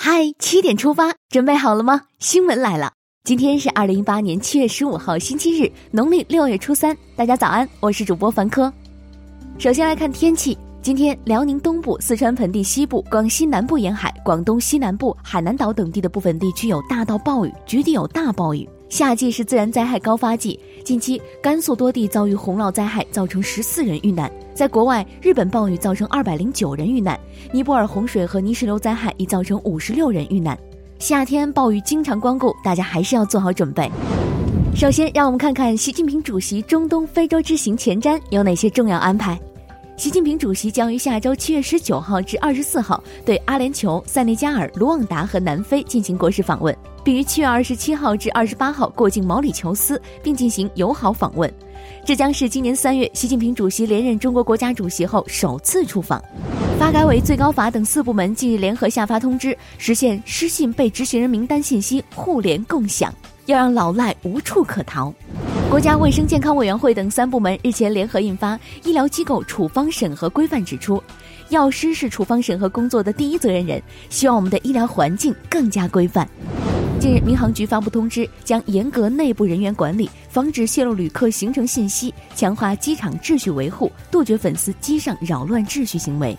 嗨，七点出发，准备好了吗？新闻来了，今天是二零一八年七月十五号，星期日，农历六月初三。大家早安，我是主播凡科。首先来看天气，今天辽宁东部、四川盆地西部、广西南部沿海、广东西南部、海南岛等地的部分地区有大到暴雨，局地有大暴雨。夏季是自然灾害高发季，近期甘肃多地遭遇洪涝灾害，造成十四人遇难。在国外，日本暴雨造成二百零九人遇难，尼泊尔洪水和泥石流灾害已造成五十六人遇难。夏天暴雨经常光顾，大家还是要做好准备。首先，让我们看看习近平主席中东非洲之行前瞻有哪些重要安排。习近平主席将于下周七月十九号至二十四号对阿联酋、塞内加尔、卢旺达和南非进行国事访问，并于七月二十七号至二十八号过境毛里求斯，并进行友好访问。这将是今年三月习近平主席连任中国国家主席后首次出访。发改委、最高法等四部门近日联合下发通知，实现失信被执行人名单信息互联共享，要让老赖无处可逃。国家卫生健康委员会等三部门日前联合印发《医疗机构处方审核规范》，指出，药师是处方审核工作的第一责任人，希望我们的医疗环境更加规范。近日，民航局发布通知，将严格内部人员管理，防止泄露旅客行程信息，强化机场秩序维护，杜绝粉丝机上扰乱秩序行为。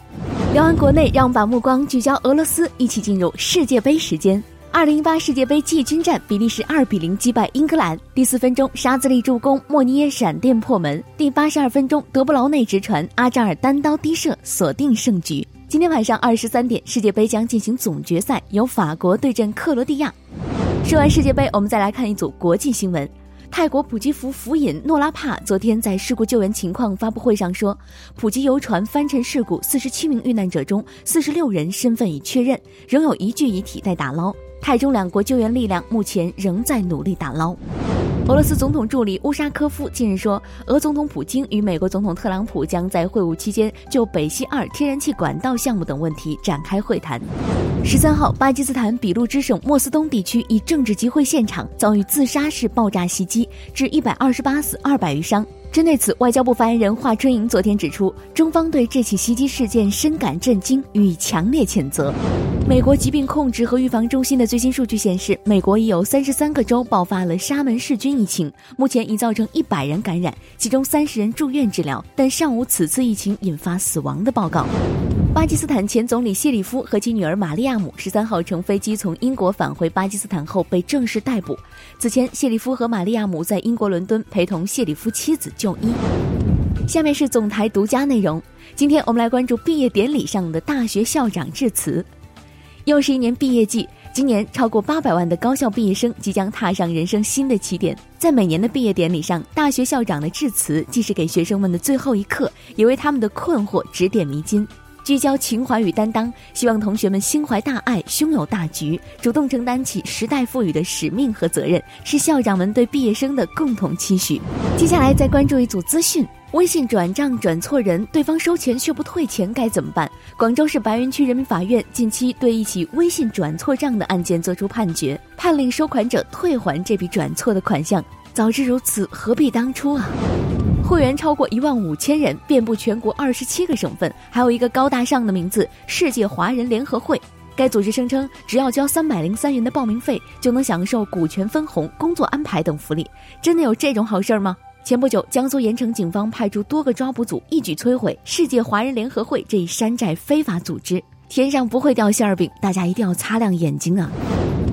聊完国内，让我们把目光聚焦俄罗斯，一起进入世界杯时间。二零一八世界杯季军战，比利时二比零击败英格兰。第四分钟，沙兹利助攻，莫尼耶闪电破门。第八十二分钟，德布劳内直传，阿扎尔单刀低射，锁定胜局。今天晚上二十三点，世界杯将进行总决赛，由法国对阵克罗地亚。说完世界杯，我们再来看一组国际新闻。泰国普吉福福尹诺拉帕昨天在事故救援情况发布会上说，普吉游船翻沉事故四十七名遇难者中，四十六人身份已确认，仍有一具遗体待打捞。泰中两国救援力量目前仍在努力打捞。俄罗斯总统助理乌沙科夫近日说，俄总统普京与美国总统特朗普将在会晤期间就北溪二天然气管道项目等问题展开会谈。十三号，巴基斯坦俾路支省莫斯东地区一政治集会现场遭遇自杀式爆炸袭击，致一百二十八死，二百余伤。针对此，外交部发言人华春莹昨天指出，中方对这起袭击事件深感震惊，予以强烈谴责。美国疾病控制和预防中心的最新数据显示，美国已有三十三个州爆发了沙门氏菌疫情，目前已造成一百人感染，其中三十人住院治疗，但尚无此次疫情引发死亡的报告。巴基斯坦前总理谢里夫和其女儿玛利亚姆十三号乘飞机从英国返回巴基斯坦后被正式逮捕。此前，谢里夫和玛利亚姆在英国伦敦陪同谢里夫妻子就医。下面是总台独家内容。今天我们来关注毕业典礼上的大学校长致辞。又是一年毕业季，今年超过八百万的高校毕业生即将踏上人生新的起点。在每年的毕业典礼上，大学校长的致辞既是给学生们的最后一课，也为他们的困惑指点迷津。聚焦情怀与担当，希望同学们心怀大爱，胸有大局，主动承担起时代赋予的使命和责任，是校长们对毕业生的共同期许。接下来再关注一组资讯：微信转账转错人，对方收钱却不退钱，该怎么办？广州市白云区人民法院近期对一起微信转错账的案件作出判决，判令收款者退还这笔转错的款项。早知如此，何必当初啊！会员超过一万五千人，遍布全国二十七个省份，还有一个高大上的名字——世界华人联合会。该组织声称，只要交三百零三元的报名费，就能享受股权分红、工作安排等福利。真的有这种好事吗？前不久，江苏盐城警方派出多个抓捕组，一举摧毁世界华人联合会这一山寨非法组织。天上不会掉馅儿饼，大家一定要擦亮眼睛啊！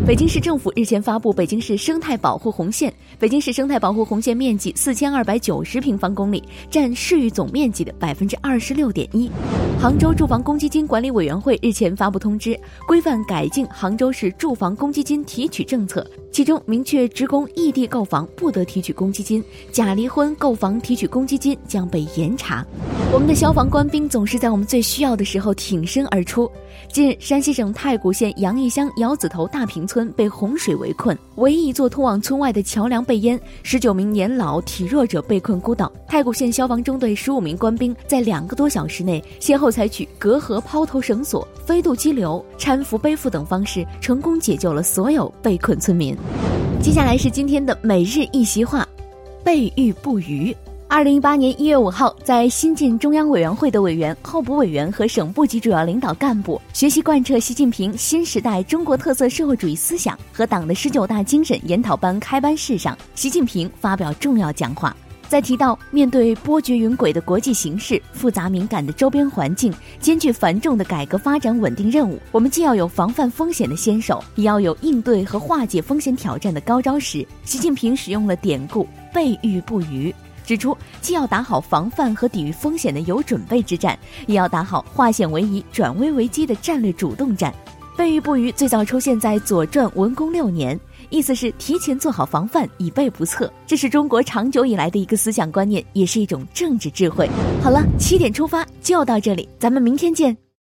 北京市政府日前发布北京市生态保护红线，北京市生态保护红线面积四千二百九十平方公里，占市域总面积的百分之二十六点一。杭州住房公积金管理委员会日前发布通知，规范改进杭州市住房公积金提取政策，其中明确职工异地购房不得提取公积金，假离婚购房提取公积金将被严查。我们的消防官兵总是在我们最需要的时候挺身而出。近日，山西省太谷县杨义乡窑子头大坪村被洪水围困，唯一一座通往村外的桥梁被淹，十九名年老体弱者被困孤岛。太谷县消防中队十五名官兵在两个多小时内，先后采取隔河抛投绳索、飞渡激流、搀扶背负等方式，成功解救了所有被困村民。接下来是今天的每日一席话：备御不虞。二零一八年一月五号，在新进中央委员会的委员、候补委员和省部级主要领导干部学习贯彻习近平新时代中国特色社会主义思想和党的十九大精神研讨班开班式上，习近平发表重要讲话。在提到面对波谲云诡的国际形势、复杂敏感的周边环境、艰巨繁重的改革发展稳定任务，我们既要有防范风险的先手，也要有应对和化解风险挑战的高招时，习近平使用了典故“备豫不虞”。指出，既要打好防范和抵御风险的有准备之战，也要打好化险为夷、转危为机的战略主动战。备豫不虞最早出现在《左传》文公六年，意思是提前做好防范，以备不测。这是中国长久以来的一个思想观念，也是一种政治智慧。好了，七点出发就到这里，咱们明天见。